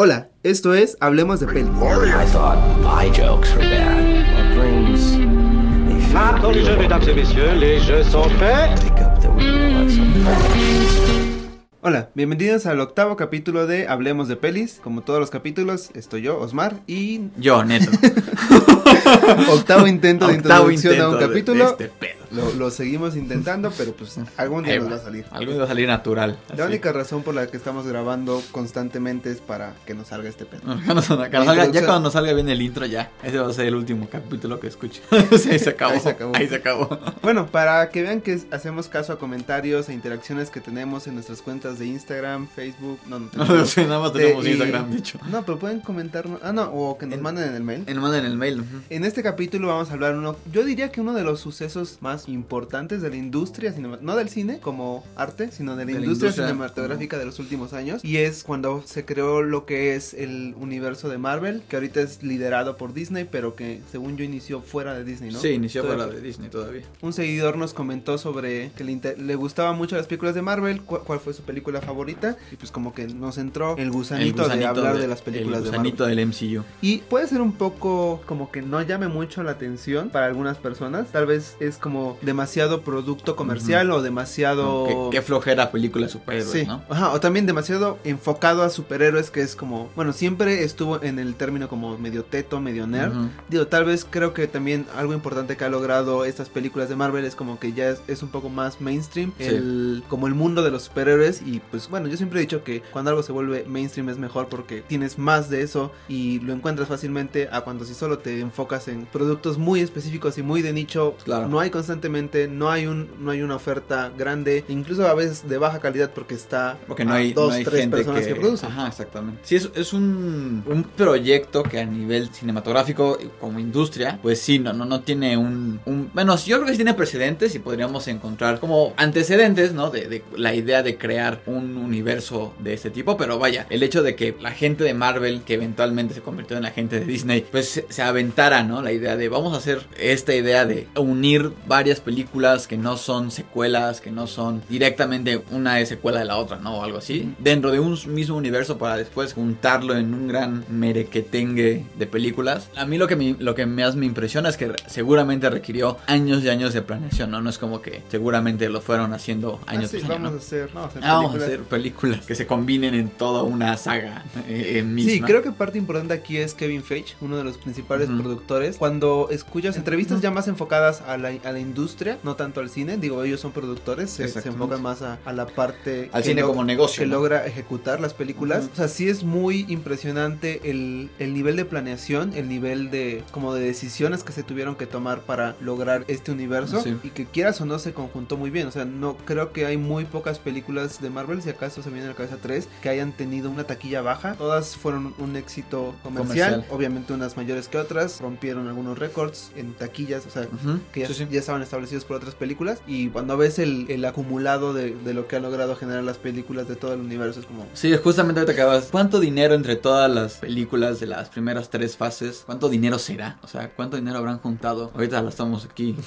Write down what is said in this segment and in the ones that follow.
Hola, esto es Hablemos de Pelis. I thought my jokes were bad. What brings a Maintenant les jeux, mesdames et messieurs, les jeux sont faits. wake up that we realize something. Hola, bienvenidos al octavo capítulo de Hablemos de Pelis. Como todos los capítulos, estoy yo, Osmar, y Yo, neto. octavo intento de Octavo introducción a un capítulo. de este. Lo, lo seguimos intentando, pero pues algún día Ahí nos va. va a salir. Algo iba a salir natural. La así. única razón por la que estamos grabando constantemente es para que nos salga este pedo. Cuando nos- salga- ya cuando nos salga bien el intro, ya. Ese va a ser el último capítulo que escuche. Ahí se acabó. Ahí se acabó. Ahí se acabó. Bueno, para que vean que hacemos caso a comentarios e interacciones que tenemos en nuestras cuentas de Instagram, Facebook, no, no No, tenemos. sí, nada más tenemos De- y- Instagram, dicho. No, pero pueden comentarnos. Ah, no, o que nos En- manden en el mail. En manden el mail. ujú. En este capítulo vamos a hablar uno, yo diría que uno de los sucesos más importantes de la industria cinema, no del cine como arte, sino de la, De industria, industria. cinematográfica de los últimos años y es cuando se creó lo que es el universo de Marvel, que ahorita es liderado por Disney, pero que según yo inició fuera de Disney, ¿no? Sí, inició Todavía- fuera de Disney todavía. Un seguidor nos comentó sobre que le, le gustaban mucho las películas de Marvel, cu- cuál fue su película favorita y pues como que nos entró el gusanito, de hablar de, las películas el de Marvel. gusanito del MCU. Y puede ser un poco como que no llame mucho la atención para algunas personas. Tal vez es como demasiado producto comercial o demasiado... Qué, qué flojera película de superhéroes, Sí, ¿no? ajá, o también demasiado enfocado a superhéroes que es como, bueno, siempre estuvo en el término como medio teto, medio nerd. Ujú. Digo, tal vez creo que también algo importante que ha logrado estas películas de Marvel es como que ya es, es un poco más mainstream, Sí. el, como el mundo de los superhéroes y pues bueno, yo siempre he dicho que cuando algo se vuelve mainstream es mejor porque tienes más de eso y lo encuentras fácilmente a cuando si solo te enfocas en productos muy específicos y muy de nicho, Claro. no hay constantemente, no hay un no hay una oferta grande, incluso a veces de baja calidad porque está Porque no hay, dos, no hay tres gente personas que, producen. Ajá, exactamente. Sí, es, es un, un proyecto que a nivel cinematográfico, como industria, pues sí, no, no, no tiene un, un... Bueno, yo creo que sí tiene precedentes y podríamos encontrar como antecedentes, ¿no? De, de la idea de crear un universo de este tipo, pero vaya, el hecho de que la gente de Marvel, que eventualmente se convirtió en la gente de Disney, pues se, se aventara, ¿no? La idea de vamos a hacer esta idea de unir varias películas que no son secuelas, que no son directamente una es secuela de la otra, ¿no? O algo así. Dentro de un mismo universo para después juntarlo en un gran merequetengue de películas. A mí lo que, me, lo que más me impresiona es que seguramente requirió años y años de planeación, ¿no? No es como que seguramente lo fueron haciendo Ah, años sí, tras años, vamos ¿no? a hacer, vamos a hacer Ah, vamos a películas. hacer películas que se combinen en toda una saga eh, misma. Sí, creo que parte importante aquí es Kevin Feige, uno de los principales Ujú. productores. Cuando escuchas entrevistas ya más enfocadas a la, a la industria, no tanto al cine, digo, ellos son productores, se, se enfocan más a, a la parte Al que cine como negocio, que ¿no? logra ejecutar las películas. O sea, sí es muy impresionante el, el nivel de planeación, el nivel de como de decisiones que se tuvieron que tomar para lograr este universo Sí. y que quieras o no se conjuntó muy bien. O sea, no creo que hay muy pocas películas de Marvel, si acaso se viene a la cabeza tres, que hayan tenido una taquilla baja. Todas fueron un éxito comercial, Comercial. obviamente unas mayores que otras, rompieron algunos récords en taquillas, o sea, que ya, sí, sí. ya estaban establecidos por otras películas. Y cuando ves el, el acumulado de, de lo que han logrado generar las películas de todo el universo, es como... Sí, justamente ahorita acabas. ¿Cuánto dinero entre todas las películas de las primeras tres fases? ¿Cuánto dinero será? O sea, ¿cuánto dinero habrán juntado? Ahorita lo estamos aquí.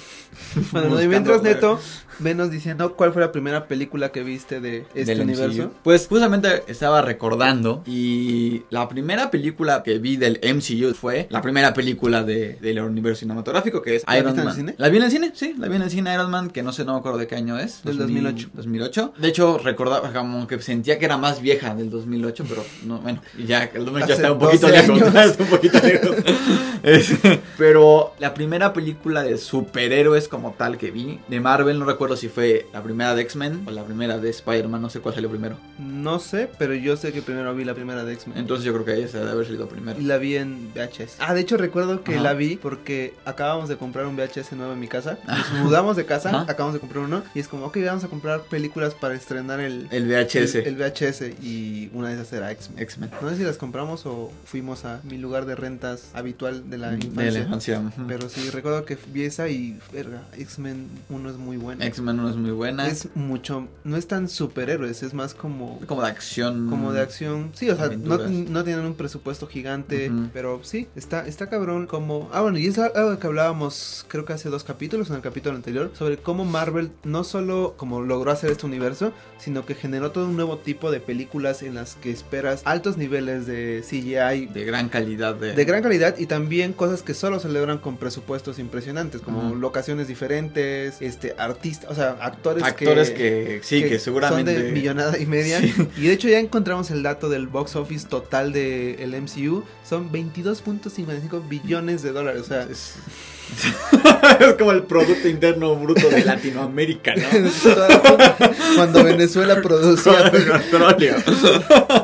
Bueno, y mientras. Neto, venos diciendo cuál fue la primera película que viste de este del universo. MCU. Pues justamente estaba recordando y la primera película que vi del MCU fue la primera película de, del universo cinematográfico que es ¿La Iron viste en el Man. cine? ¿La vi en el cine? Sí, la vi en el cine Iron Man que no sé, no me acuerdo de qué año es. Del 2000, 2008. 2008. De hecho, recordaba como que sentía que era más vieja del 2008, pero no, bueno, ya el 2008 ya está un poquito 12 lejos. un poquito lejos. Es- pero la primera película de superhéroes como tal que vi de Marvel, no recuerdo si fue la primera de X-Men o la primera de Spider-Man, no sé cuál salió primero. No sé, pero yo sé que primero vi la primera de X-Men. Entonces yo creo que esa debe haber salido primero. Y la vi en VHS. Ah, de hecho recuerdo que Ajá. la vi porque acabamos de comprar un VHS nuevo en mi casa. Nos mudamos de casa, acabamos de comprar uno. Y es como, ok, vamos a comprar películas para estrenar el, El VHS. el, el VHS. Y una de esas era X-Men. X-Men. No sé si las compramos o fuimos a mi lugar de rentas habitual de la De infancia. la infancia. ujú. Pero sí, recuerdo que vi esa y, verga, X-Men 1 es muy bueno. X-Men no es muy buena. Es mucho, no es tan superhéroes, es más como como de acción. como de acción. Sí, o sea, no, no tienen un presupuesto gigante, pero sí, está, está cabrón como... Ah, bueno, y es algo que hablábamos creo que hace dos capítulos en el capítulo anterior, sobre cómo Marvel no solo como logró hacer este universo, sino que generó todo un nuevo tipo de películas en las que esperas altos niveles de CGI De gran calidad. De, de gran calidad y también cosas que solo se logran con presupuestos impresionantes, como locaciones diferentes, este artistas, o sea, actores, Actores que, sí, que, seguramente. son de millonada y media. Sí. Y de hecho ya encontramos el dato del box office total del MCU, son 22.55 billones de dólares, o sea, Es, es como el Producto Interno Bruto de Latinoamérica, ¿no? cuando Venezuela producía petróleo.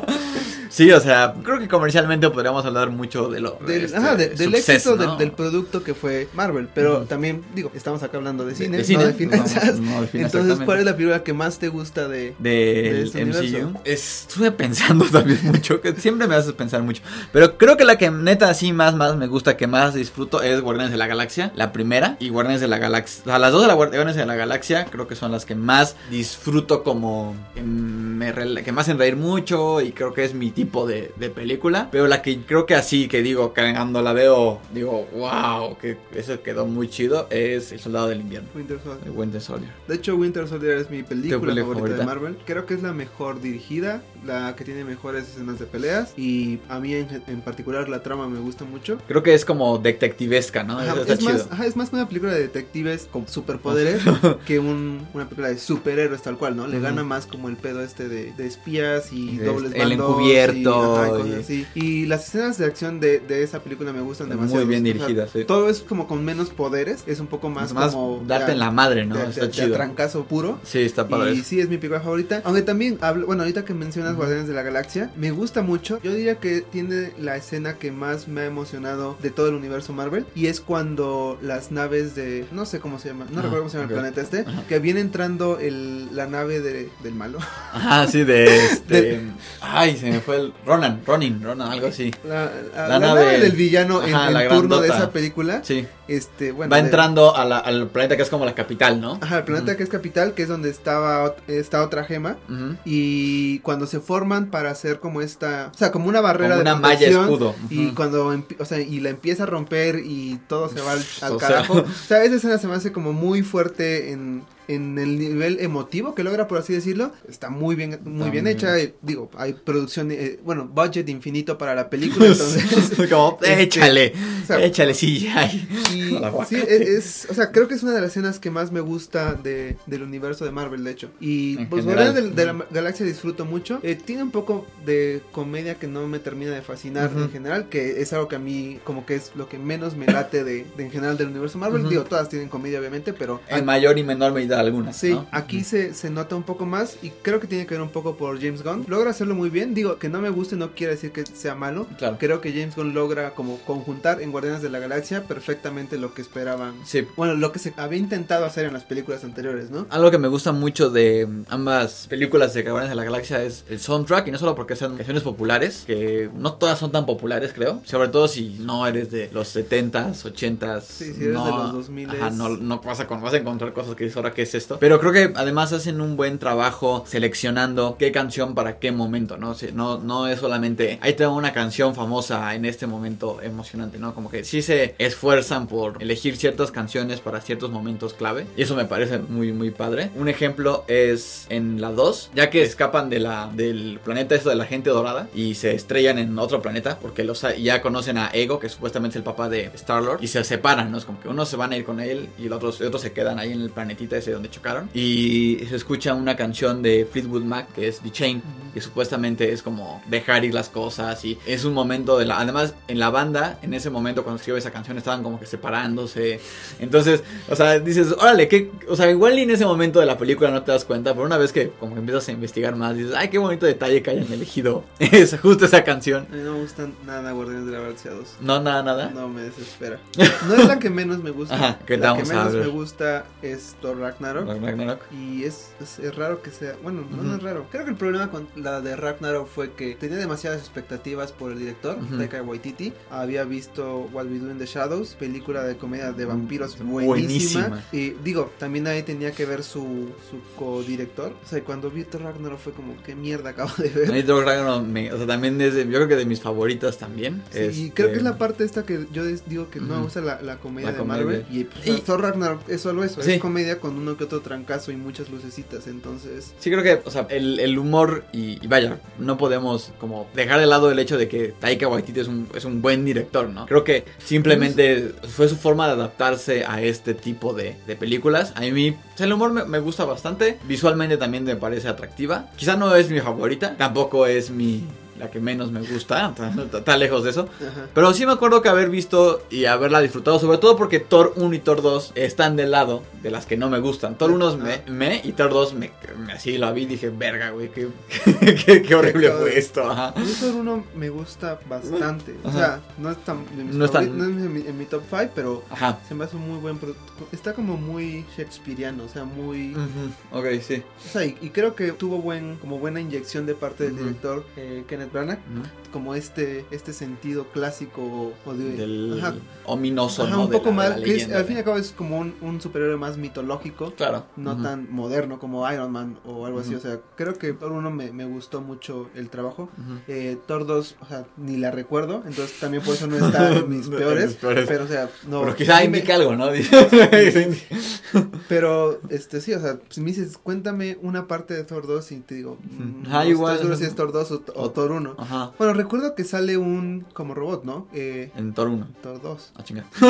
Sí, o sea, creo que comercialmente podríamos hablar mucho de lo del, este, ajá, de- del éxito ¿no? del, del producto que fue Marvel, pero también digo, estamos acá hablando de cine, de cine, no de finanzas. no, Entonces, ¿cuál es la película que más te gusta de del de este MCU. universo. Estuve pensando también mucho, que siempre me haces pensar mucho. Pero creo que la que neta así más, más me gusta, que más disfruto es Guardianes de la Galaxia, la primera, y Guardianes de la Galaxia. O sea, las dos de la Guardianes de la Galaxia creo que son las que más disfruto como que, me que me hacen reír mucho y creo que es mi tipo de, de película. Pero la que creo que así, que digo, cuando la veo, digo, wow, que eso quedó muy chido, es El Soldado del Invierno. Winter Soldier? de Winter Soldier. De hecho, Winter Soldier es mi película película favorita, de favorita? Marvel. Creo que es la mejor dirigida, la que tiene mejores escenas de peleas. Y a mí en, en particular la trama me gusta mucho. Creo que es como detectivesca, ¿no? Ajá, es, más, ajá, es más una película de detectives con superpoderes que un- una película de superhéroes tal cual, ¿no? Le Ujú. gana más como el pedo este de, de espías y De dobles el bandos encubierto y, ajá, y cosas y- así. Y las escenas de acción de, de esa película me gustan Muy demasiado. bien O sea, dirigidas, sí. Todo es como con menos poderes, es un poco más, Más como darte en la madre, ¿no? de, está chido. trancazo puro. Sí, está padre. Y sí, es mi película favorita. Aunque también, hablo, bueno, ahorita que mencionas Ujú. Guardianes de la Galaxia, me gusta mucho. Yo diría que tiene la escena que más me ha emocionado de todo el universo Marvel. Y es cuando las naves de. No sé cómo se llama, no Ajá, recuerdo cómo se llama el planeta este. Que viene entrando el, la nave de, del malo. Ajá, sí, de este. Ay, se me fue el. Ronan, Ronin, Ronan, algo así. La, la- nave- nave, del villano en Ajá, el turno de esa película. Sí. Este, bueno. Va de- entrando a la- al planeta que es como la capital, ¿no? Ajá, el planeta que es capital, que es donde estaba está otra gema. Y cuando se forman para hacer como esta, o sea, como una barrera Como de una malla escudo. Y cuando, o sea, y la empieza a romper y todo se va al, al O sea. carajo. O sea, esa escena se me hace como muy fuerte en, en el nivel emotivo que logra, por así decirlo. Está muy bien, muy Está bien muy hecha. bien. digo, hay producción, eh, bueno, budget infinito para la película, entonces. como, este, échale, o sea, échale, sí, ay. Y sí, es, es- o sea, creo que es una de las escenas que más me gusta de, del universo de Marvel, de hecho. Y En pues general. De, la Galaxia disfruto mucho. Eh, tiene un poco de comedia que no me termina de fascinar en general, que es algo que a mí como que es lo que menos me late de, de en general del universo Marvel. Digo, todas tienen comedia obviamente, pero... En mayor y menor medida algunas. Sí, ¿no? aquí se, se nota un poco más y creo que tiene que ver un poco por James Gunn. Logra hacerlo muy bien. Digo, que no me guste no quiere decir que sea malo. Claro. Creo que James Gunn logra como conjuntar en Guardianes de la Galaxia perfectamente lo que esperaban. Sí. Bueno, lo que se había intentado hacer en las películas anteriores, ¿no? Algo que me gusta mucho de ambas películas de Guardianes de la Galaxia es el soundtrack y no solo porque sean canciones populares, que no todas son tan populares, creo. Sobre todo si no eres de los 70s, 80s. Sí, si eres no, de los 2000s. Ajá, no, no vas, a, con- vas a encontrar cosas que dices ahora qué es esto. Pero creo que además hacen un buen trabajo seleccionando qué canción para qué momento, ¿no? No, no es solamente ahí tengo una canción famosa en este momento emocionante, ¿no? Como que sí se esfuerzan por elegir ciertas canciones para ciertos momentos clave. Y eso me parece muy, muy padre. Un ejemplo es en la 2, ya que escapan del planeta esto de la gente dorada y se estrellan en otro planeta porque los, ya conocen a Ego, que supuestamente es el papá de Star-Lord, y se separan, ¿no? Es como que unos se van a ir con él y los otros, otros se quedan ahí en el planetita ese donde chocaron. Y se escucha una canción de Fleetwood Mac que es The Chain, que supuestamente es como dejar ir las cosas y es un momento de la... Además, en la banda, en ese momento cuando escribió esa canción estaban como que separándose. Entonces, o sea, dices, órale, que, o sea, igual y en ese momento de la película no te das cuenta, pero una vez que como que empiezas a investigar más, dices, ay, qué bonito detalle que hayan elegido esa, justo esa canción. A mí no me gustan nada Guardianes de la Galaxia 2. No, nada, nada. No me desespera. No es la que menos me gusta. Ajá, ¿qué la que menos me gusta es Thor Ragnarok. Ragnarok. Y es, es, es raro que sea. Bueno, no, no Ujú. es raro. Creo que el problema con la de Ragnarok fue que tenía demasiadas expectativas por el director, Ujú. Taika Waititi. Había visto What We Do in the Shadows, película de comedia de vampiros Mm, buenísima. buenísima. Y digo, también ahí tenía que ver su, su co-director. O sea, cuando vi Thor Ragnarok fue como, ¿qué mierda acabo de ver? Ragnarok me- o sea, también es de- yo creo que de mis favoritas también. Sí, y Este, creo que es la parte esta que yo des- digo que no me gusta la, la comedia La de comedia. Marvel. Y, pues, Y- Thor Ragnarok es solo eso, Sí. es comedia con que otro trancazo y muchas lucecitas. Entonces, Sí, creo que, o sea, el, el humor y, vaya, no podemos como dejar de lado el hecho de que Taika Waititi es un, es un buen director, ¿no? Creo que simplemente fue su forma de adaptarse a este tipo de, de películas. A mí, el humor me, me gusta bastante. Visualmente también me parece atractiva. Quizá no es mi favorita, tampoco es mi... La que menos me gusta, está lejos de eso. ajá. Pero sí me acuerdo que haber visto y haberla disfrutado, sobre todo porque Thor 1 y Thor 2 están del lado de las que no me gustan. Thor 1 me, me y Thor 2 me, me- así lo vi y dije, verga, güey, qué, qué, qué horrible fue esto. Ajá. Thor 1 me gusta bastante. O sea, no es tan. de mis No es tan- favori- no es en mi, en mi top 5, pero Ajá. se me hace un muy buen producto. Está como muy Shakespeareano, o sea, muy. Ujú, Ok, sí. O sea, y, y creo que tuvo buen, como buena inyección de parte del director eh, Kenneth Branagh, Ujú. como este, este sentido clásico o, de. Del ajá, ominoso, ajá, ¿no? un poco más. al fin y al cabo es como un, un superhéroe más mitológico. Claro. No tan moderno como Iron Man o algo así. O sea, creo que Thor 1 me, me gustó mucho el trabajo. Eh, Thor 2, o sea, ni la recuerdo, entonces también por eso no está en mis peores. Pero, o sea, no. Pero quizá dime- indica algo, ¿no? Pero, este, sí, o sea, si me dices, cuéntame una parte de Thor 2 y te digo, mm, Ah, no igual. seguro si es Thor 2 o, o O- Thor 1. Ajá. Bueno, recuerdo que sale un como robot, ¿no? Eh, En Thor 1. Thor 2. Ah, chinga.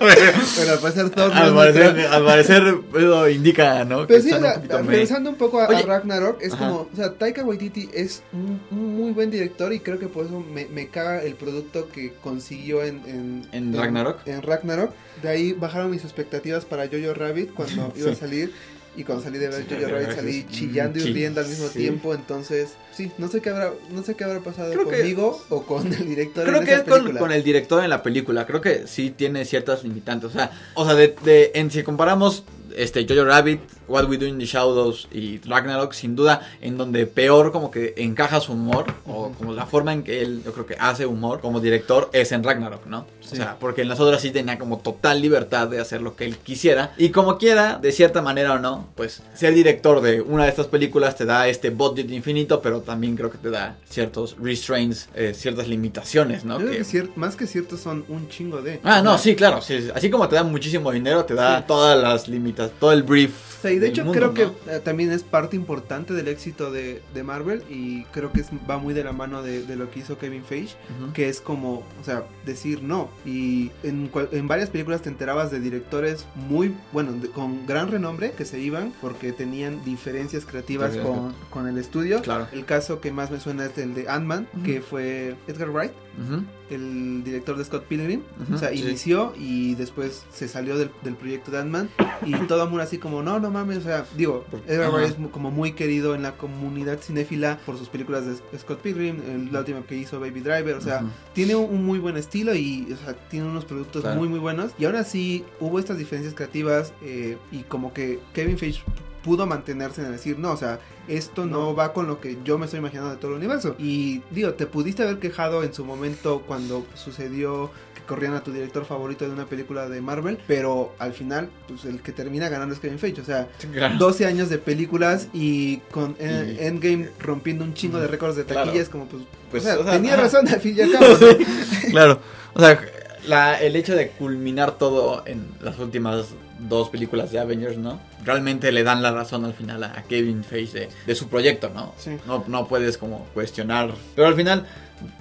Pero al parecer Thor Al no parecer, al parecer eso indica, ¿no? Pero sí, sea, un regresando poco a. Ragnarok, es Ajá. como, o sea, Taika Waititi es un, un muy buen director y creo que por eso me, me caga el producto que consiguió en... ¿En, ¿En Ragnarok? En, Ragnarok. De ahí bajaron mis expectativas para Jojo Rabbit cuando iba a salir. Y cuando salí de ver Jojo Rabbit salí mm, chillando y sí, riendo al mismo sí. tiempo. Entonces, sí, no sé qué habrá, no sé qué habrá pasado Creo que- conmigo o con el director Creo en que esa es con, con el director en la película. Creo que sí tiene ciertas limitantes. O sea, o sea de, de- en, si comparamos este Jojo Rabbit, What We Do in the Shadows y Ragnarok, sin duda, en donde peor como que encaja su humor, o como la forma en que él, yo creo que hace humor como director, es en Ragnarok, ¿no? Sí. O sea, porque en las otras sí tenía como total libertad de hacer lo que él quisiera. Y como quiera, de cierta manera o no, pues ser director de una de estas películas te da este budget infinito, pero también creo que te da ciertos restraints, eh, ciertas limitaciones, ¿no? Yo creo Que- que cier- más que cierto son un chingo de. Ah, no, sí, claro. sí, sí. Así como te da muchísimo dinero, te da todas las limitas, todo el brief. Y de hecho mundo, creo ¿no? que eh, también es parte importante del éxito de, de Marvel y creo que es- va muy de la mano de, de lo que hizo Kevin Feige, que es como, o sea, decir no. Y en, cual- en varias películas te enterabas de directores muy, bueno, de- con gran renombre que se iban porque tenían diferencias creativas con, con el estudio. Claro. El caso que más me suena es el de Ant-Man, que fue Edgar Wright Ujú. El director de Scott Pilgrim. O sea, sí. inició y después se salió del, del proyecto de Ant-Man. Y todo mundo así como, no, no mames. O sea, digo, Edgar Ajá. Wright es como muy querido en la comunidad cinéfila por sus películas de Scott Pilgrim, el- la última que hizo Baby Driver. O sea, tiene un, un muy buen estilo y o sea, tiene unos productos Claro. muy, muy buenos. Y aún así hubo estas diferencias creativas eh, y como que Kevin Feige pudo mantenerse en decir, no, o sea, esto no. va con lo que yo me estoy imaginando de todo el universo. Y digo, te pudiste haber quejado en su momento cuando sucedió que corrían a tu director favorito de una película de Marvel, pero al final, pues el que termina ganando es Kevin Feige. O sea, Claro. 12 años de películas y con eh, Y- Endgame rompiendo un chingo de récords de Claro. taquillas, como pues, Pues, o sea, o sea, tenía ajá. razón al fin y al cabo. ¿no? claro. O sea, la- el hecho de culminar todo en las últimas dos películas de Avengers, ¿no? Realmente le dan la razón al final a Kevin Feige de, de su proyecto, ¿no? Sí. No, no puedes como cuestionar. Pero al final,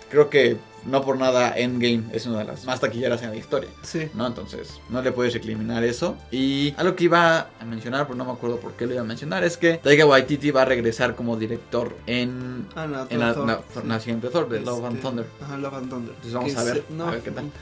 creo que no por nada Endgame es una de las más taquilleras en la historia. Sí. ¿no? Entonces, no le puedes recriminar eso. Y algo que iba a mencionar, pero no me acuerdo por qué lo iba a mencionar, es que Taika Waititi va a regresar como director en, Ah, no, en la, la- sí. la siguiente Thor, de Love and Este, Thunder. Ajá, Love and Thunder. Entonces vamos a ver, se- no, a ver qué tal.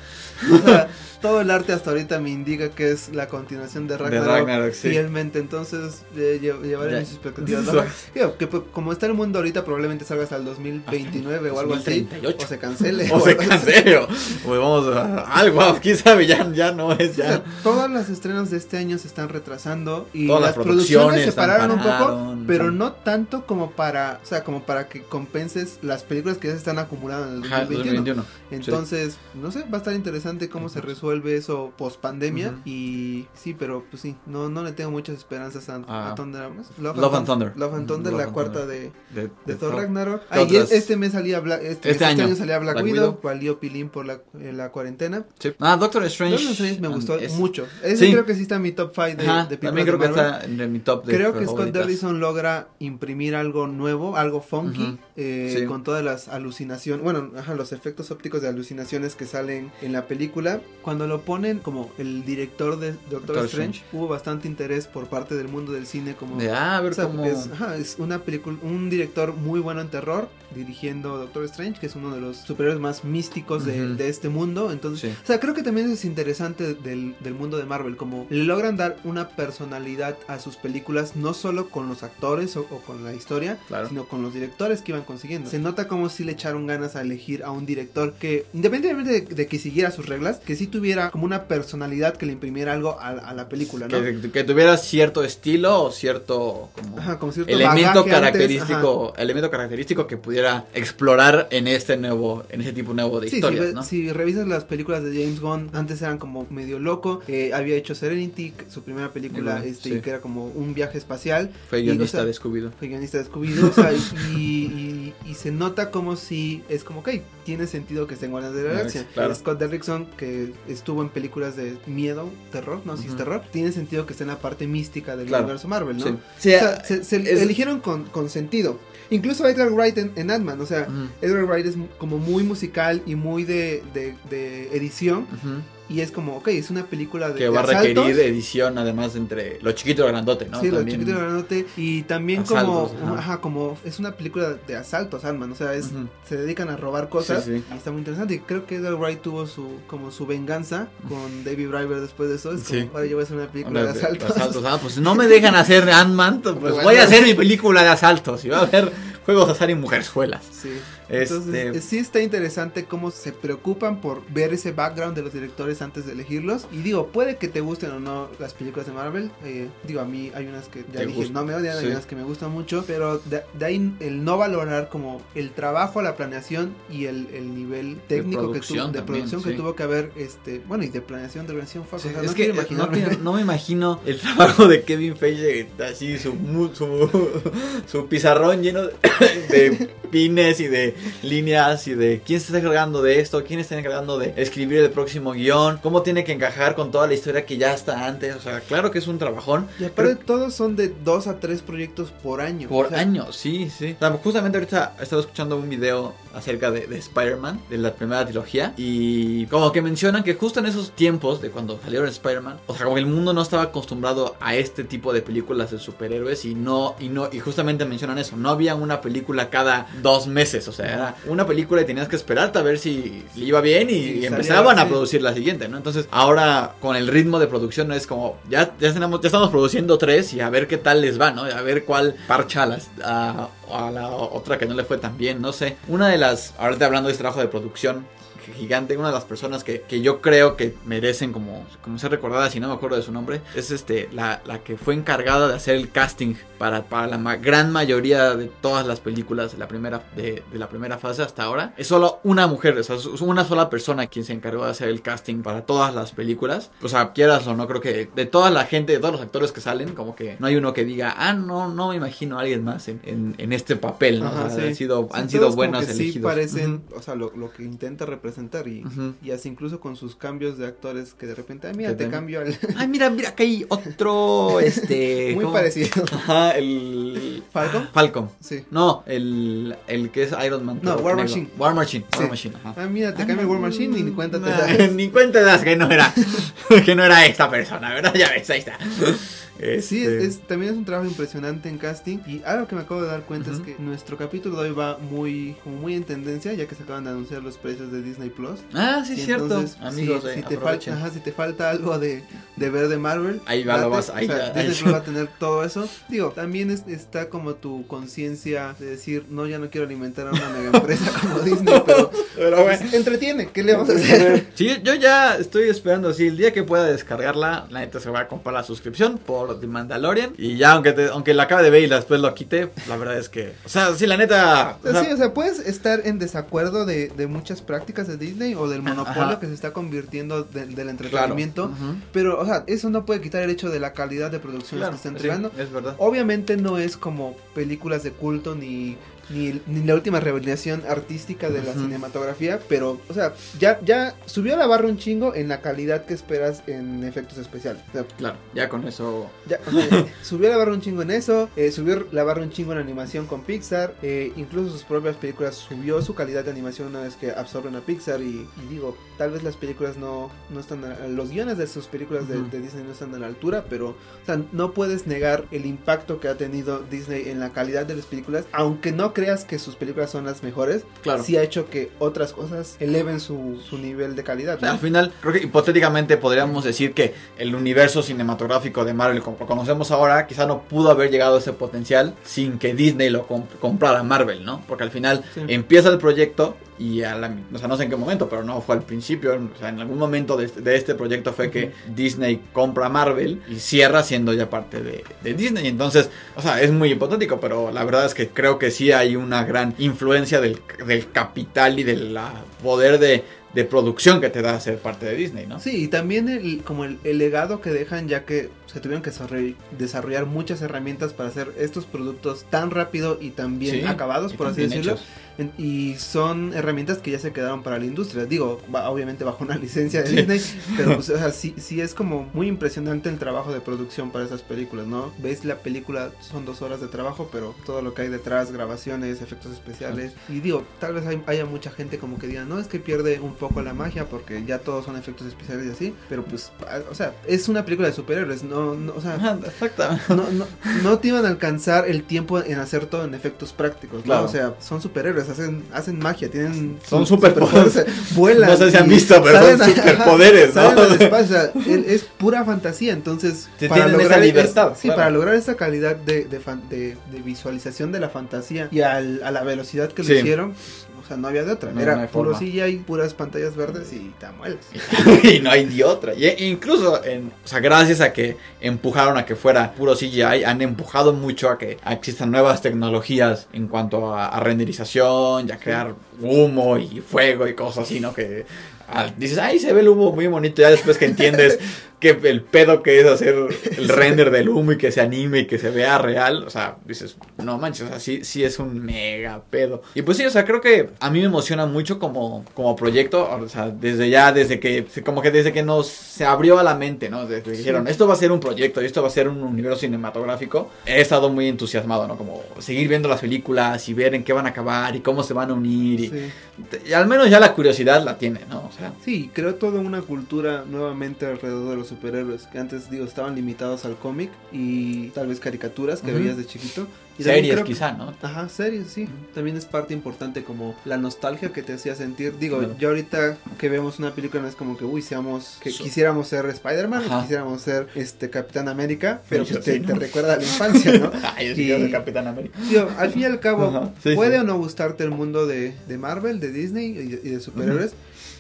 O sea, todo el arte hasta ahorita me indica que es la continuación de Ragnarok, Ragnarok, sí. fielmente, entonces eh, lle- llevaré Ya. mis expectativas. Digo, que pues, como está el mundo ahorita probablemente salga hasta el 2029 o algo así, 2038. o se cancele. o se cancele, o, vamos a algo, quién sabe, ya, ya no es O sea, ya. todos los estrenos de este año se están retrasando y Todas las, las producciones producciones se pararon un poco, pero no tanto como para, o sea, como para que compenses las películas que ya se están acumulando en el Ajá, 2021. 2021. Entonces, no sé, va a estar interesante cómo se resuelve eso post pandemia y sí, pero pues sí, no no le tengo muchas esperanzas a, Ah. a Thunder, ¿cómo es? Love and Thunder. Love and Thunder, Love la cuarta Thunder. de, De, de Thor Thor. Ragnarok. ¿Qué Ah, y otras? este mes salía Bla- este, Este este año. año salía Black, Black Widow, Widow. valió Pilín por la, en la cuarentena. Sí. Ah, Doctor Strange. Doctor Strange me gustó Es- mucho. Ese Sí. creo que sí está en mi top 5 de, Ajá, de también creo de que está en mi top de Creo que Scott. Derrickson logra imprimir algo nuevo, algo funky, Ujú. eh, Sí. con todas las alucinaciones, bueno, ajá, los efectos ópticos de alucinaciones que salen en la película. Cuando lo ponen como el director de Doctor, Doctor Strange, Strange. hubo bastante interés por parte del mundo del cine como... De, ah, a ver o sea, cómo... es, ajá, es una película, un director muy bueno en terror, dirigiendo Doctor Strange, que es uno de los superhéroes más místicos de, este mundo. Entonces, Sí. o sea, creo que también es interesante del, del mundo de Marvel, como le logran dar una personalidad a sus películas, no solo con los actores o, o con la historia, Claro. sino con los directores que iban consiguiendo. Se nota como si le echaron ganas a elegir a un director que, independientemente de, de que siguiera sus reglas, que sí tuviera como una personalidad que le imprimiera algo a, a la película, ¿no? Que, que tuviera cierto estilo o cierto como Ajá, como cierto elemento característico, elemento característico que pudiera explorar en este nuevo, en ese tipo nuevo de Sí, historias, si, ¿no? si revisas las películas de James Gunn, antes eran como medio loco. eh, había hecho Serenity, su primera película, este, sí. que era como un viaje espacial. Fue guionista o sea, de Scooby-Doo. Fue guionista de Scooby-Doo, o sea, y, y- y se nota como si es como, ok, tiene sentido que estén Guardianes de la Galaxia. claro. Scott Derrickson, que estuvo en películas de miedo, terror, no, si es terror, tiene sentido que esté en la parte mística del Claro. universo Marvel, ¿no? Sí. O sea, se, se es- eligieron con, con sentido. Incluso Edgar Wright en, en Ant-Man, o sea, Ujú, Edgar Wright es como muy musical y muy de, de, de edición. ujú. Y es como, ok, es una película de, que de va a requerir edición además entre lo chiquito y lo grandote, ¿no? sí, lo También- chiquito y lo grandote. Y también Asaltos, como, ajá. ajá. como es una película de asaltos, Ant-Man. O sea, es, Ujú. se dedican a robar cosas. Sí, sí. Y está muy interesante. Y creo que Edgar Wright tuvo su, como su venganza con David Driver después de eso. Es como, Sí. ahora yo voy a hacer una película de de- asaltos. asaltos. Ah, pues no me dejan hacer Ant-Man, pues Bueno. voy a hacer mi película de asaltos. Y va a haber juegos de azar y mujerzuelas. Sí. Entonces, Este, eh, sí está interesante cómo se preocupan por ver ese background de los directores antes de elegirlos. Y digo, puede que te gusten o no las películas de Marvel. eh, digo, a mí hay unas que ya dije, no me odian, hay unas que me gustan mucho. Pero de, de ahí el no valorar como el trabajo, la planeación y el, el nivel técnico que producción tuvo, de también, producción que tuvo que haber, este, bueno, y de planeación de organización. fuck, Sí, o sea, es no que no, no me imagino el trabajo de Kevin Feige así su mu- su, su pizarrón lleno de, de pines y de líneas y de quién se está encargando de esto, quién está encargando de escribir el próximo guion, cómo tiene que encajar con toda la historia que ya está antes, o sea, claro que es un trabajón. Y aparte, pero- todos son de dos a tres proyectos por año. Por O sea, año, sí, sí. O sea, justamente ahorita he estado escuchando un video acerca de, de Spider-Man, de la primera trilogía, y como que mencionan que justo en esos tiempos de cuando salieron Spider-Man, o sea, como que el mundo no estaba acostumbrado a este tipo de películas de superhéroes y no, y no, y justamente mencionan eso, no había una película cada dos meses, o sea, era una película y tenías que esperarte a ver si le iba bien y, Y y salía empezaban a producir la siguiente, ¿no? Entonces, ahora con el ritmo de producción es como, ya, ya, tenemos, ya estamos produciendo tres y a ver qué tal les va, ¿no? A ver cuál parcha a, las, a, a la otra que no le fue tan bien, no sé. Una de las, ahorita hablando de este trabajo de producción gigante, una de las personas que, que yo creo que merecen como, como ser recordadas, si no me acuerdo de su nombre, es este la, la que fue encargada de hacer el casting para, para la ma- gran mayoría de todas las películas de la primera, de, de la primera fase hasta ahora. Es solo una mujer, o sea, es una sola persona quien se encargó de hacer el casting para todas las películas. O sea, quieras o no, creo que de toda la gente, de todos los actores que salen, como que no hay uno que diga, ah, no, no me imagino a alguien más en, en, en este papel, ¿no? Ajá, O sea, sí. han sido, Sí, han sido buenos Sí parecen, o sea, lo, lo que intenta representar y, Ujú. y así incluso con sus cambios de actores que de repente, ay, mira, te te- cambio al... Ay, mira, mira, que hay otro, este... Muy ¿cómo? parecido. Ajá, el... ¿Falcon? Falcon. Sí. No, el, el que es Iron Man. No, War. Machine. War Machine. War Sí. Machine, ajá. Ah, mira, te cambio el War Machine y ni cuenta te das. Ni cuenta das que no era, que no era esta persona, ¿verdad? Ya ves, ahí está. Sí, Este, es, es- también es un trabajo impresionante en casting. Y algo que me acabo de dar cuenta es que nuestro capítulo de hoy va muy, como muy en tendencia, ya que se acaban de anunciar los precios de Disney Plus. Ah, sí, Y cierto. entonces, Amigos, si, eh, si te aprovechen. falta, ajá, si te falta algo de, de ver de Marvel, Ahí va, lo vas- ahí o sea, ahí va a tener todo eso. Digo, también es- está como tu conciencia de decir, no, ya no quiero alimentar a una mega empresa como Disney, pero Pero pues, entretiene, ¿qué le vamos a hacer? Sí, yo ya estoy esperando así el día que pueda descargarla, la neta se va a comprar la suscripción por The Mandalorian y ya aunque te- aunque la acabe de ver y después lo quite, la verdad es que, o sea, sí la neta, o sea, sí, o sea, puedes estar en desacuerdo de, de muchas prácticas de Disney o del monopolio Ajá. que se está convirtiendo de- del claro. entretenimiento, pero, o sea, eso no puede quitar el hecho de la calidad de producción Claro, que está sí, entregando. es verdad. Obviamente no es como películas de culto ni, ni, ni la última revelación artística de la cinematografía, pero, o sea, ya, ya subió la barra un chingo en la calidad que esperas en efectos especiales. O sea, Claro, ya con eso ya, o sea, subió la barra un chingo en eso, eh, subió la barra un chingo en animación con Pixar, eh, incluso sus propias películas subió su calidad de animación una vez que absorben a Pixar y, y digo, tal vez las películas no, no están, a- los guiones de sus películas de Disney no están a la altura, pero o sea, no puedes negar el impacto que ha tenido Disney en la calidad de las películas, aunque no creas que sus películas son las mejores, Claro. sí ha hecho que otras cosas eleven su, su nivel de calidad. ¿no? Al final, creo que hipotéticamente podríamos decir que el universo cinematográfico de Marvel, como lo conocemos ahora, quizá no pudo haber llegado a ese potencial sin que Disney lo comp- comprara Marvel, ¿no? Porque al final Sí. empieza el proyecto y a la, o sea, no sé en qué momento, pero no fue al principio, o sea, en algún momento de este, de este proyecto fue que Disney compra Marvel y cierra siendo ya parte de, de Disney. Entonces, o sea, es muy hipotético, pero la verdad es que creo que sí hay una gran influencia del, del capital y del poder de, de producción que te da ser parte de Disney, ¿no? Sí, y también el, como el, el legado que dejan ya que se tuvieron que desarroll- desarrollar muchas herramientas para hacer estos productos tan rápido y tan bien Sí, acabados, por así decirlo. hechos. Y son herramientas que ya se quedaron para la industria. Digo, obviamente bajo una licencia de Sí. Disney, pero pues, o sea, sí, sí es como muy impresionante el trabajo de producción para esas películas, ¿no? Ves la película, son dos horas de trabajo, pero todo lo que hay detrás, grabaciones, efectos especiales. Y digo, tal vez hay- haya mucha gente como que diga, no, es que pierde un poco la magia porque ya todos son efectos especiales y así, pero pues, o sea, es una película de superhéroes, no, no o sea, exactamente. no, no, no te iban a alcanzar el tiempo en hacer todo en efectos prácticos, ¿no? Claro. O sea, son superhéroes, hacen, hacen magia, tienen... Son su- superpoderes. superpoderes, Vuelan. No sé si han visto, pero salen son superpoderes, ¿no? Espacio, o sea, es pura fantasía, entonces... Te tienen esa es- libertad, sí, claro. para lograr esta calidad de, de, fan- de- de visualización de la fantasía y al- a la velocidad que Sí. lo hicieron, o sea, no había de otra. No, Era no puro forma. CGI, puras pantallas verdes y te mueres. y no hay ni otra. Y incluso, en, o sea, gracias a que empujaron a que fuera puro CGI, han empujado mucho a que existan nuevas tecnologías en cuanto a, a renderización y a crear humo y fuego y cosas así, ¿no? Que ah, dices, ay, se ve el humo muy bonito, ya después que entiendes que el pedo que es hacer el render del humo y que se anime y que se vea real, o sea, dices, no manches, o sea, sí, sí es un mega pedo. Y pues sí, o sea, creo que a mí me emociona mucho como, como proyecto, o sea, desde ya, desde que, como que desde que nos se abrió a la mente, ¿no? Desde que dijeron, esto va a ser un proyecto y esto va a ser un universo cinematográfico, he estado muy entusiasmado, ¿no? Como seguir viendo las películas y ver en qué van a acabar y cómo se van a unir y, Sí. y al menos ya la curiosidad la tiene, ¿no? O sea, Sí, creó toda una cultura nuevamente alrededor de los superhéroes que antes, digo, estaban limitados al cómic y tal vez caricaturas que veías de chiquito. Y series creo quizá, ¿no? Ajá, series, sí. También es parte importante como la nostalgia que te hacía sentir. Digo, Claro. yo ahorita que vemos una película no es como que, uy, seamos, que So- quisiéramos ser Spider-Man, quisiéramos ser este Capitán América, pero Yo pues, te, sí, ¿no? te recuerda a la infancia, ¿no? Ay, yo sí Y- Capitán América. Digo, al fin y al cabo, sí, puede sí. o no gustarte el mundo de, de Marvel, de Disney y de superhéroes.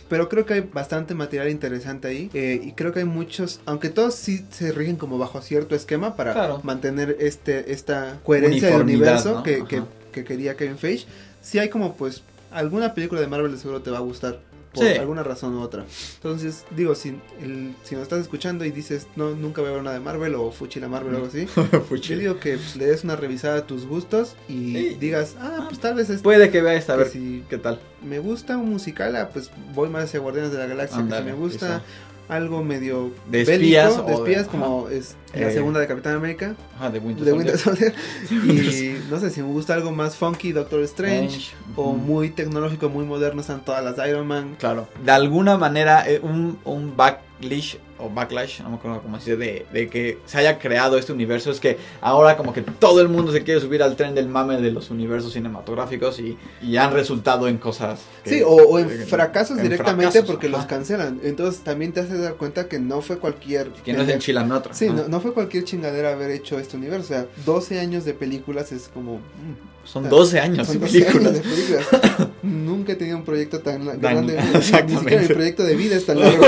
Pero creo que hay bastante material interesante ahí. eh, y creo que hay muchos, aunque todos sí se rigen como bajo cierto esquema para Claro. mantener este esta coherencia del universo ¿no? que, que, que quería Kevin Feige. Sí hay como pues alguna película de Marvel de seguro te va a gustar. Por Sí. alguna razón u otra. Entonces, digo, si, el, si nos estás escuchando y dices, no, nunca voy a ver una de Marvel o Fuchila Marvel o algo así, yo digo que pues, le des una revisada a tus gustos y Sí. digas, ah, pues tal vez es Puede que veas a ver si qué tal. me gusta un musical, ah, pues voy más hacia Guardianes de la Galaxia. Que si me gusta. Algo medio De bélico, espías de o de- espías como es la Eh, segunda de Capitán América, Ajá, de Winter de Soldier. Winter Soldier. y no sé si me gusta algo más funky, Doctor Strange. O muy tecnológico, muy moderno, están todas las Iron Man. Claro. De alguna manera, eh, un, un back backlash o backlash, no me acuerdo cómo se dice, de, de que se haya creado este universo es que ahora como que todo el mundo se quiere subir al tren del mame de los universos cinematográficos y, y han resultado en cosas... que- Sí, o, o en fracasos en directamente fracasos, porque los cancelan. Entonces también te haces dar cuenta que no fue cualquier... Que no es en Chilamotro. Sí, no, no fue cualquier chingadera haber hecho este universo. O sea, 12 años de películas es como... mm, Son 12 años son de 12 películas. años de películas. Nunca he tenido un proyecto tan grande. Ni- Ni, siquiera exactamente. mi proyecto de vida es tan largo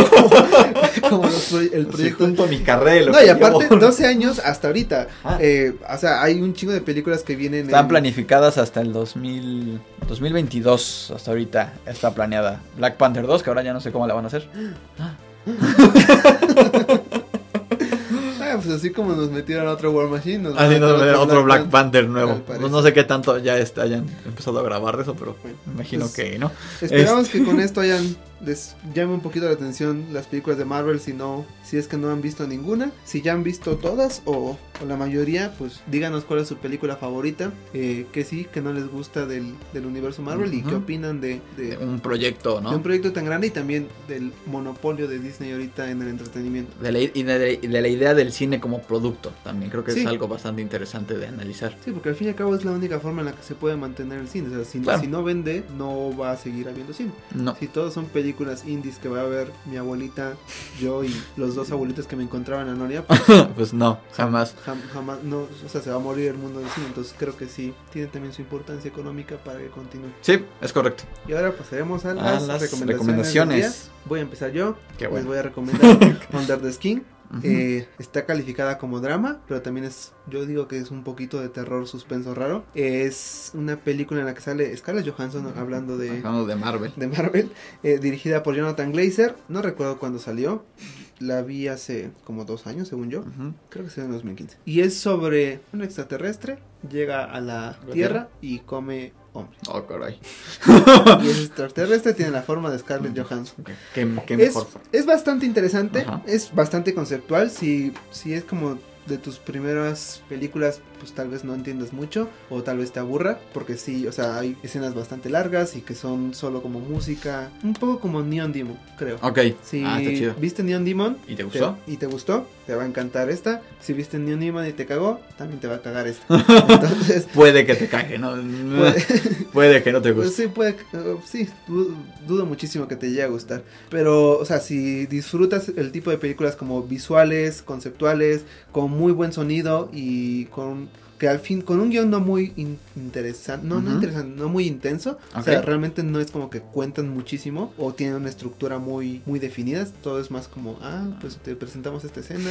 como, el proyecto... junto mi carrera lo No, que y aparte, llevo. 12 años hasta ahorita. Ah. Eh, o sea, hay un chingo de películas que vienen. Están en- planificadas hasta el 2000, 2022, hasta ahorita está planeada. Black Panther 2, que ahora ya no sé cómo la van a hacer. Ah, pues así como nos metieron a otro War Machine. Nos Así van a nos verá otro Black Pan- Panther nuevo. No, no sé qué tanto ya est- hayan empezado a grabar de eso, pero Bueno, me imagino pues, que no. Esperamos Este- que con esto hayan les llame un poquito la atención las películas de Marvel si no si es que no han visto ninguna si ya han visto todas o, o la mayoría pues díganos cuál es su película favorita eh, que sí que no les gusta del, del universo Marvel y Ujú. qué opinan de, de- De un proyecto, de ¿no? un proyecto tan grande y también del monopolio de Disney ahorita en el entretenimiento De la, y de, de la idea del cine como producto también. Creo que Sí. es algo bastante interesante de analizar. Sí, porque al fin y al cabo es la única forma en la que se puede mantener el cine. O sea, si, Claro. si no vende, no va a seguir habiendo cine. No. Si todos son películas indies que va a ver mi abuelita, yo y los dos abuelitos que me encontraban en Noria, pues pues no, jamás. jam- jamás, no, o sea, se va a morir el mundo del cine. Entonces creo que sí, tiene también su importancia económica para que continúe. Sí, es correcto. Y ahora pasaremos a A las, las recomendaciones. recomendaciones. Voy a empezar yo. Qué Les bueno. voy a recomendar Under the Skin. Eh, está calificada como drama, pero también es, yo digo que es un poquito de terror, suspenso raro. Es una película en la que sale Scarlett Johansson hablando de, Hablando de Marvel. de Marvel, eh, dirigida por Jonathan Glazer. No recuerdo cuándo salió. La vi hace como dos años, según yo. Creo que fue en 2015. Y es sobre un extraterrestre, llega a la ¿La Tierra y come hombres. Oh, caray. Y ese extraterrestre tiene la forma de Scarlett Johansson. Qué, qué Es, mejor. es bastante interesante, Ajá. es bastante conceptual. Si, si es como de tus primeras películas, pues tal vez no entiendas mucho o tal vez te aburra, porque sí, o sea, hay escenas bastante largas y que son solo como música, un poco como Neon Demon, creo. Ok. Si Ah, está chido. viste Neon Demon ¿Y te gustó? y te gustó, te va a encantar esta. Si viste Neon Demon y te cagó, también te va a cagar esta. Entonces, Puede que te cague, ¿no? puede- Puede que no te Pues guste. sí, puede, eh, sí, du- dudo muchísimo que te llegue a gustar. Pero, o sea, si disfrutas el tipo de películas como visuales, conceptuales, con muy buen sonido y con que al fin, con un guion no muy in- interesante, no, no interesante, no muy intenso, o sea, realmente no es como que cuentan muchísimo o tienen una estructura muy, muy definida, todo es más como, ah, pues te presentamos esta escena,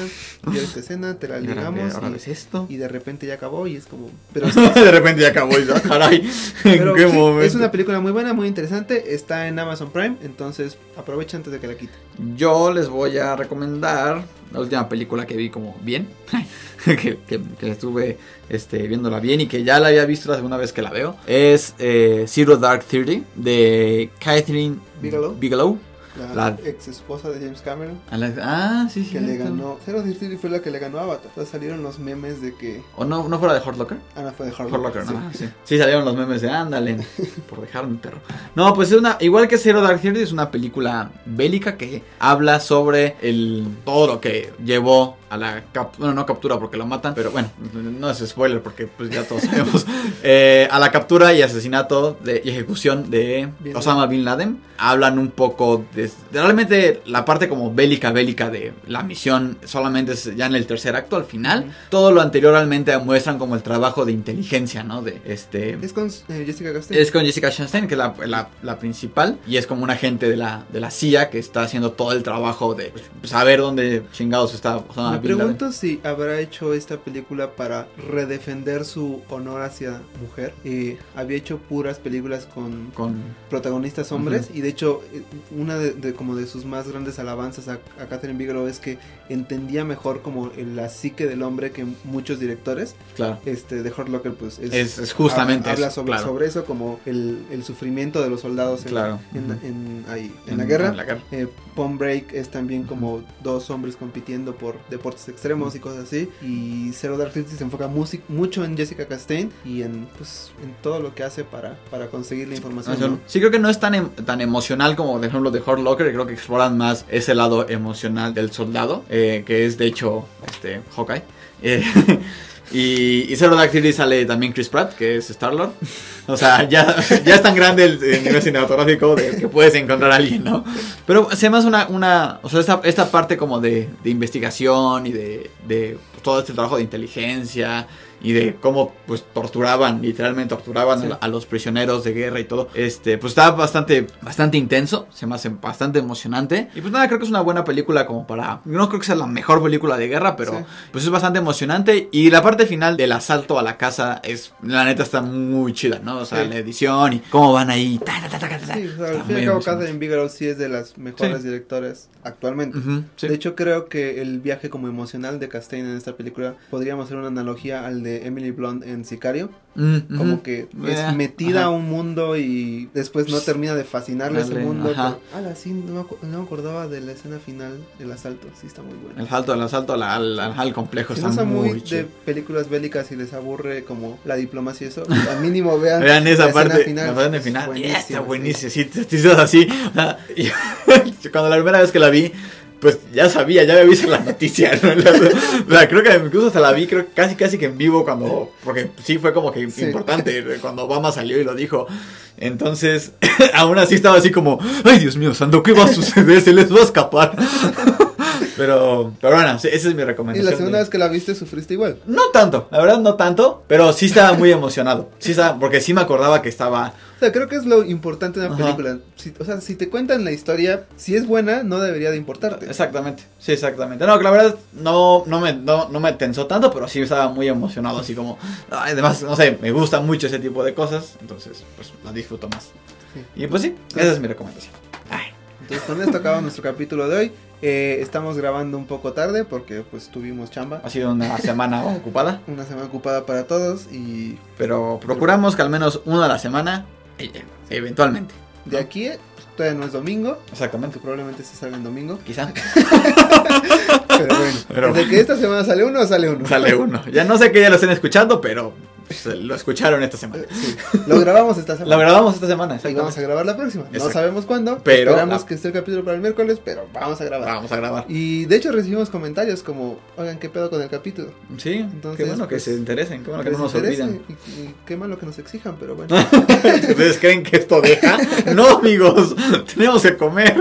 y esta escena, te la Y ahora, ligamos ahora y, ves esto. y de repente ya acabó y es como, pero de repente ya acabó y ya, caray. pero ¿En qué sí, momento? es una película muy buena, muy interesante. Está en Amazon Prime, entonces aprovecha antes de que la quite. Yo les voy a recomendar la última película que vi como bien. que, que- que estuve este, viéndola bien y que ya la había visto la segunda vez que la veo. Es eh, Zero Dark Thirty de Catherine Bigelow. Bigelow. La, La- ex esposa de James Cameron, A la- ah, sí, sí. que le ganó. Zero Dark Thirty fue la que le ganó a Avatar. Entonces salieron los memes de que ¿O no, no fuera de Hurt Locker? Ana fue de Hard Hurt Locker, sí. ¿no? Ah, sí. Sí, salieron los memes de ándale, por dejarme perro. No, pues es una, igual que Zero Dark Thirty, es una película bélica que habla sobre el todo lo que llevó a la captura, bueno, no captura porque lo matan, pero bueno, no es spoiler porque pues ya todos sabemos, Eh, a la captura y asesinato de, y ejecución de Osama Bin Laden. Hablan un poco de, de realmente la parte como bélica, bélica de la misión, solamente es ya en el tercer acto, al final. Todo lo anterior realmente muestran como el trabajo de inteligencia, ¿no? De este... Es con eh, Jessica Chastain. Es con Jessica Chastain, que es la, la- la principal, y es como un agente de la, de la CIA que está haciendo todo el trabajo de pues, saber dónde chingados está Osama Me Bin Laden. pregunto si habrá hecho esta película para redefender su honor hacia mujer. Eh, había hecho puras películas con Con... protagonistas hombres y de hecho eh, una de, de como de sus más grandes alabanzas a, a Catherine Bigelow es que entendía mejor como la psique del hombre que muchos directores Claro. este de Hurt Locker pues es, Es, es justamente habla, habla sobre, claro. sobre eso como el, el sufrimiento de los soldados en, Claro. en, Ujú. en- ahí, en la guerra En la guerra. eh, Break es también como dos hombres compitiendo por deportes extremos y cosas así. Y Zero Dark Thirty se enfoca musi- mucho en Jessica Chastain y en, pues, en todo lo que hace para, para conseguir la información. ¿no? Sí, creo que no es tan, em- tan emocional como, por ejemplo, de Hurt Hurt Locker creo que exploran más ese lado emocional del soldado, eh, que es de hecho este Hawkeye. Eh, y, y Zero Dark Thirty sale también Chris Pratt, que es Star-Lord. O sea, ya, ya es tan grande el, el nivel cinematográfico de que puedes encontrar a alguien, ¿no? Pero se me una, una o sea, esta, esta parte como de, de investigación y de todo este trabajo de inteligencia y de cómo pues torturaban, literalmente torturaban Sí. a, a los prisioneros de guerra y todo. Este, pues estaba bastante, bastante intenso, se me hace bastante emocionante. Y pues nada, creo que es una buena película como para, no creo que sea la mejor película de guerra, pero Sí. pues es bastante emocionante. Y la parte final del asalto a la casa es, la neta está muy chida, ¿no? O sea, Sí. la edición y cómo van ahí. ta, ta, ta. Sí, o sea, al fin y al cabo. Catherine Bigelow sí es de las mejores directoras actualmente. Ujú, sí. De hecho, creo que el viaje como emocional de Castaigne en esta película podríamos hacer una analogía al de Emily Blunt en Sicario. Mm. Como que Eh, es metida ajá. a un mundo y después no termina de fascinarle ese mundo. ajá. pero- ala, sí, no no me acordaba de la escena final del asalto. Sí, está muy bueno. El salto, el asalto al, al, al complejo Si está no muy, muy de películas bélicas y les aburre como la diplomacia y eso, al mínimo vean, Vean esa la parte, la parte es final. Ya buenísima, está sí. buenísimo. Sí, te hizo así. O sea, y- cuando la primera vez que la vi, pues ya sabía, ya había visto la noticia. ¿no? La- creo que incluso hasta la vi, creo casi casi que en vivo cuando. Porque sí fue como que Sí. importante cuando Obama salió y lo dijo. Entonces, aún así estaba así como, ay Dios mío, santo, ¿qué va a suceder? Se les va a escapar. Pero, pero bueno, esa es mi Y recomendación. la segunda de- vez que la viste sufriste igual. No tanto, la verdad no tanto, pero sí estaba muy emocionado. Sí estaba, porque sí me acordaba que estaba O sea, creo que es lo importante de una Ajá. película. Si- o sea, si te cuentan la historia, si es buena, no debería de importarte. Exactamente, sí, exactamente. No, que la verdad no, no, me, no, no me tensó tanto, pero sí estaba muy emocionado, así como... Además, no sé, me gusta mucho ese tipo de cosas, entonces pues la disfruto más. Sí. Y pues sí, esa es mi recomendación. Ay, Entonces con esto acaba nuestro capítulo de hoy. Eh, estamos grabando un poco tarde porque pues tuvimos chamba. ha sido una semana ocupada, Una semana ocupada para todos y pero procuramos que al menos una a la semana, eh, eh, eventualmente. de aquí eh, pues, todavía no es domingo, Exactamente, probablemente se salga en domingo. quizá Pero bueno, Pero- desde que esta semana sale uno, sale uno. sale uno. Ya no sé que ya lo estén escuchando, pero pues, lo escucharon esta semana. Sí, lo grabamos esta semana. La grabamos esta semana, Y vamos a grabar la próxima. No sabemos cuándo. Pero- esperamos que esté el capítulo para el miércoles, pero vamos a grabar. Vamos a grabar. Y de hecho recibimos comentarios como, oigan, ¿qué pedo con el capítulo? Sí, Entonces, qué bueno que pues, se interesen, qué bueno que no nos olviden. Y, y qué malo que nos exijan, pero bueno. ¿Ustedes creen que esto deja? No, amigos, tenemos que comer.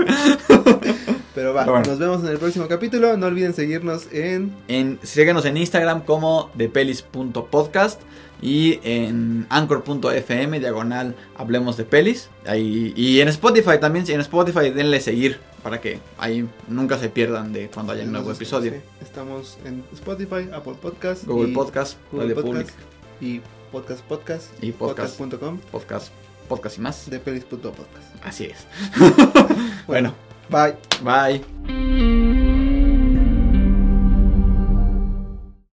Pero va, bueno. nos vemos en el próximo capítulo. No olviden seguirnos en En, síguenos en Instagram como depelis.podcast y en anchor.fm diagonal hablemos de pelis. Ahí, y en Spotify también, en Spotify denle seguir para que ahí nunca se pierdan de cuando haya un nuevo episodio. sí, estamos en Spotify, Apple Podcast, Google y Podcast, Google Podcast Public y Podcast Podcast, y podcast, podcast.com podcast, podcast y más. de pelis.podcast. Así es. bueno, Bye. bye.